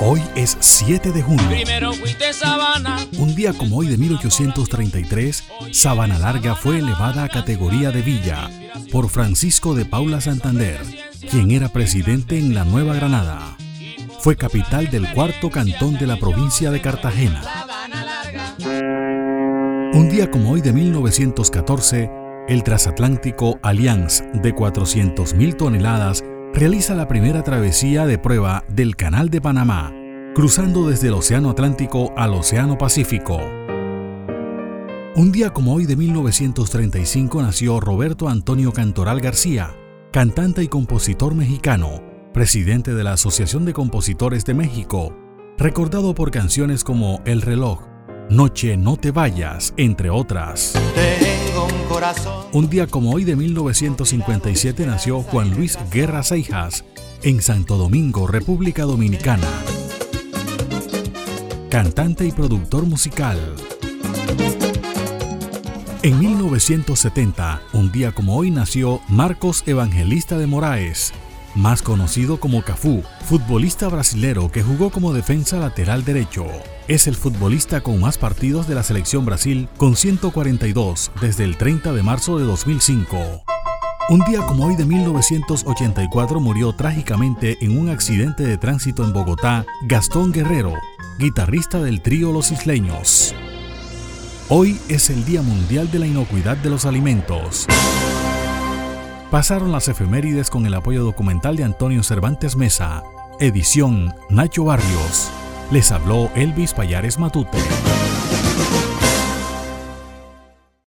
Hoy es 7 de junio. Primero fuiste Sabana. Un día como hoy de 1833, Sabana Larga fue elevada a categoría de villa por Francisco de Paula Santander, quien era presidente en la Nueva Granada. Fue capital del cuarto cantón de la provincia de Cartagena. Un día como hoy de 1914, el transatlántico Allianz de 400.000 toneladas realiza la primera travesía de prueba del Canal de Panamá, cruzando desde el Océano Atlántico al Océano Pacífico. Un día como hoy de 1935 nació Roberto Antonio Cantoral García, cantante y compositor mexicano, presidente de la Asociación de Compositores de México, recordado por canciones como El reloj, Noche no te vayas, entre otras. Un día como hoy de 1957 nació Juan Luis Guerra Seijas en Santo Domingo, República Dominicana. Cantante y productor musical. En 1970, un día como hoy nació Marcos Evangelista de Moraes, más conocido como Cafú, futbolista brasilero que jugó como defensa lateral derecho. Es el futbolista con más partidos de la selección Brasil, con 142 desde el 30 de marzo de 2005. Un día como hoy de 1984 murió trágicamente en un accidente de tránsito en Bogotá Gastón Guerrero, guitarrista del trío Los Isleños. Hoy es el Día Mundial de la Inocuidad de los Alimentos. Pasaron las efemérides con el apoyo documental de Antonio Cervantes Mesa. Edición Nacho Barrios. Les habló Elvis Payares Matute.